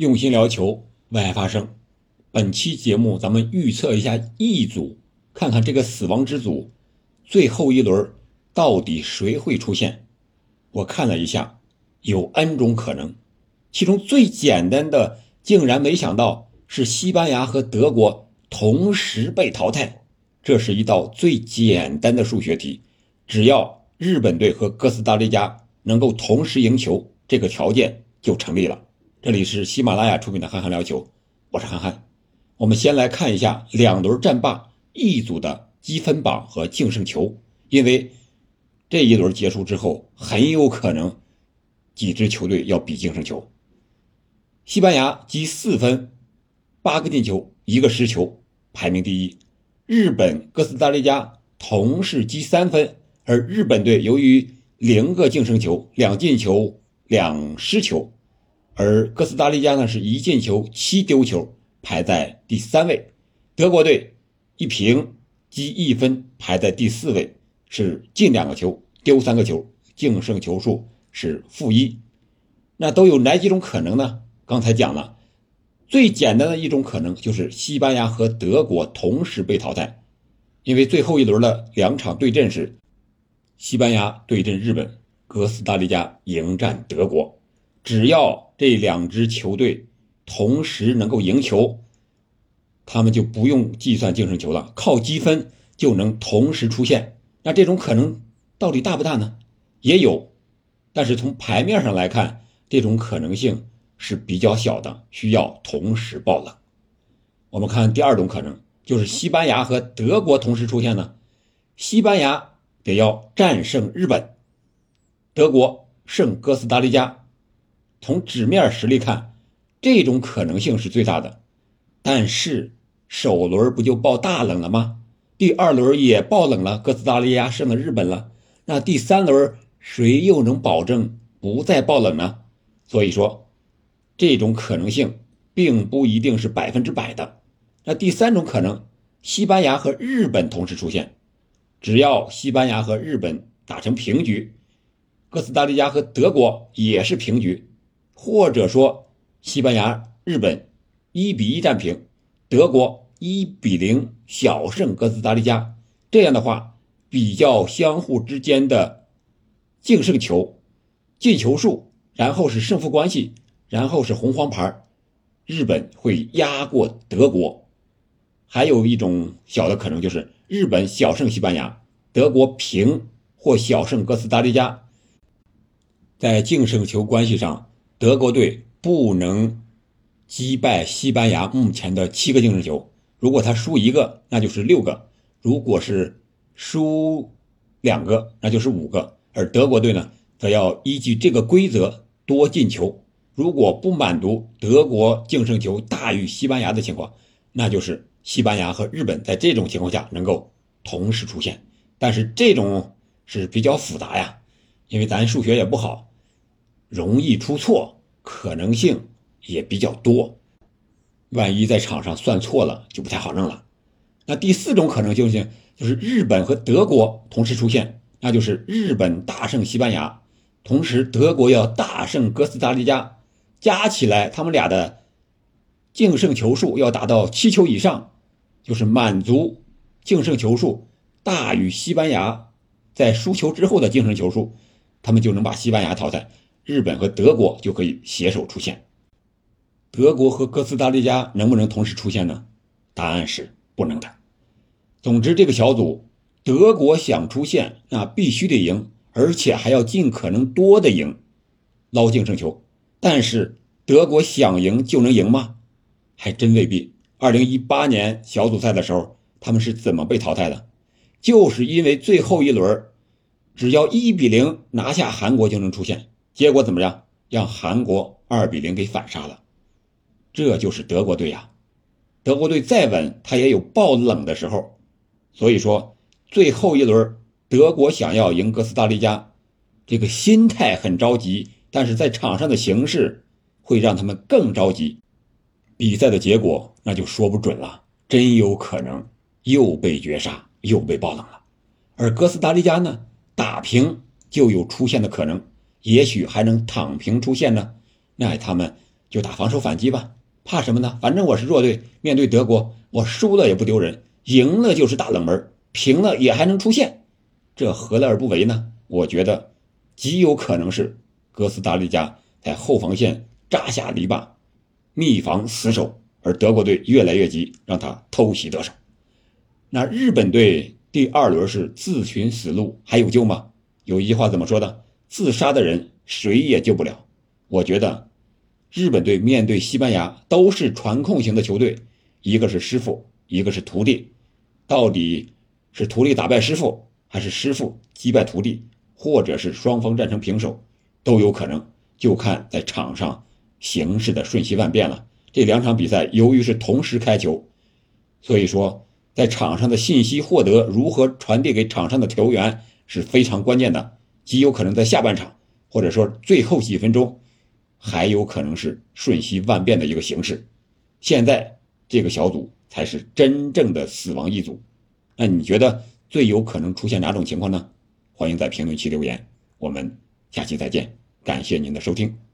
用心聊球，为爱发声。本期节目，咱们预测一下 E 组，看看这个死亡之组最后一轮到底谁会出现。我看了一下，有 N 种可能，其中最简单的，竟然没想到是西班牙和德国同时被淘汰。这是一道最简单的数学题，只要日本队和哥斯达黎加能够同时赢球，这个条件就成立了。这里是喜马拉雅出品的《憨憨聊球》，我是憨憨。我们先来看一下两轮战罢 E 组的积分榜和净胜球，因为这一轮结束之后，很有可能几支球队要比净胜球。西班牙积四分，八个进球，一个失球，排名第一。日本、哥斯达黎加同是积三分，而日本队由于零个净胜球，两进球，两失球。而哥斯达黎加呢是一进球七丢球，排在第三位；德国队一平积一分，排在第四位，是进两个球丢三个球，净胜球数是负一。那都有哪几种可能呢？刚才讲了，最简单的一种可能就是西班牙和德国同时被淘汰，因为最后一轮的两场对阵是西班牙对阵日本，哥斯达黎加迎战德国。只要这两支球队同时能够赢球，他们就不用计算净胜球了，靠积分就能同时出现。那这种可能到底大不大呢？也有，但是从牌面上来看，这种可能性是比较小的，需要同时爆冷。我们看第二种可能，就是西班牙和德国同时出现呢。西班牙得要战胜日本，德国胜哥斯达黎加。从纸面实力看，这种可能性是最大的，但是首轮不就爆大冷了吗？第二轮也爆冷了，哥斯达黎加胜了日本了，那第三轮谁又能保证不再爆冷呢？所以说，这种可能性并不一定是百分之百的。那第三种可能，西班牙和日本同时出现，只要西班牙和日本打成平局，哥斯达黎加和德国也是平局。或者说，西班牙、日本一比一战平，德国一比零小胜哥斯达黎加，这样的话，比较相互之间的净胜球、进球数，然后是胜负关系，然后是红黄牌，日本会压过德国。还有一种小的可能就是日本小胜西班牙，德国平或小胜哥斯达黎加，在净胜球关系上。德国队不能击败西班牙目前的七个净胜球，如果他输一个，那就是六个；如果是输两个，那就是五个。而德国队呢，则要依据这个规则多进球。如果不满足德国净胜球大于西班牙的情况，那就是西班牙和日本在这种情况下能够同时出现。但是这种是比较复杂呀，因为咱数学也不好。容易出错，可能性也比较多。万一在场上算错了，就不太好弄了。那第四种可能性性就是日本和德国同时出现，那就是日本大胜西班牙，同时德国要大胜哥斯达黎加，加起来他们俩的净胜球数要达到七球以上，就是满足净胜球数大于西班牙在输球之后的净胜球数，他们就能把西班牙淘汰。日本和德国就可以携手出现，德国和哥斯达黎加能不能同时出现呢？答案是不能的。总之，这个小组德国想出现，那必须得赢，而且还要尽可能多的赢，捞净胜球。但是德国想赢就能赢吗？还真未必。二零一八年小组赛的时候，他们是怎么被淘汰的？就是因为最后一轮，只要一比零拿下韩国就能出现。结果怎么样？让韩国二比零给反杀了，这就是德国队呀。德国队再稳，他也有爆冷的时候。所以说，最后一轮德国想要赢哥斯达黎加，这个心态很着急，但是在场上的形势会让他们更着急。比赛的结果那就说不准了，真有可能又被绝杀，又被爆冷了。而哥斯达黎加呢，打平就有出现的可能。也许还能躺平出现呢，那他们就打防守反击吧，怕什么呢？反正我是弱队，面对德国，我输了也不丢人，赢了就是大冷门，平了也还能出线，这何乐而不为呢？我觉得极有可能是哥斯达黎加在后防线扎下篱笆，密防死守，而德国队越来越急，让他偷袭得手。那日本队第二轮是自寻死路，还有救吗？有一句话怎么说的？自杀的人谁也救不了。我觉得日本队面对西班牙都是传控型的球队，一个是师傅，一个是徒弟，到底是徒弟打败师傅，还是师傅击败徒弟，或者是双方战成平手，都有可能，就看在场上形势的瞬息万变了。这两场比赛由于是同时开球，所以说。在场上的信息获得如何传递给场上的球员是非常关键的，极有可能在下半场或者说最后几分钟，还有可能是瞬息万变的一个形式。现在这个小组才是真正的死亡一组，那你觉得最有可能出现哪种情况呢？欢迎在评论区留言，我们下期再见，感谢您的收听。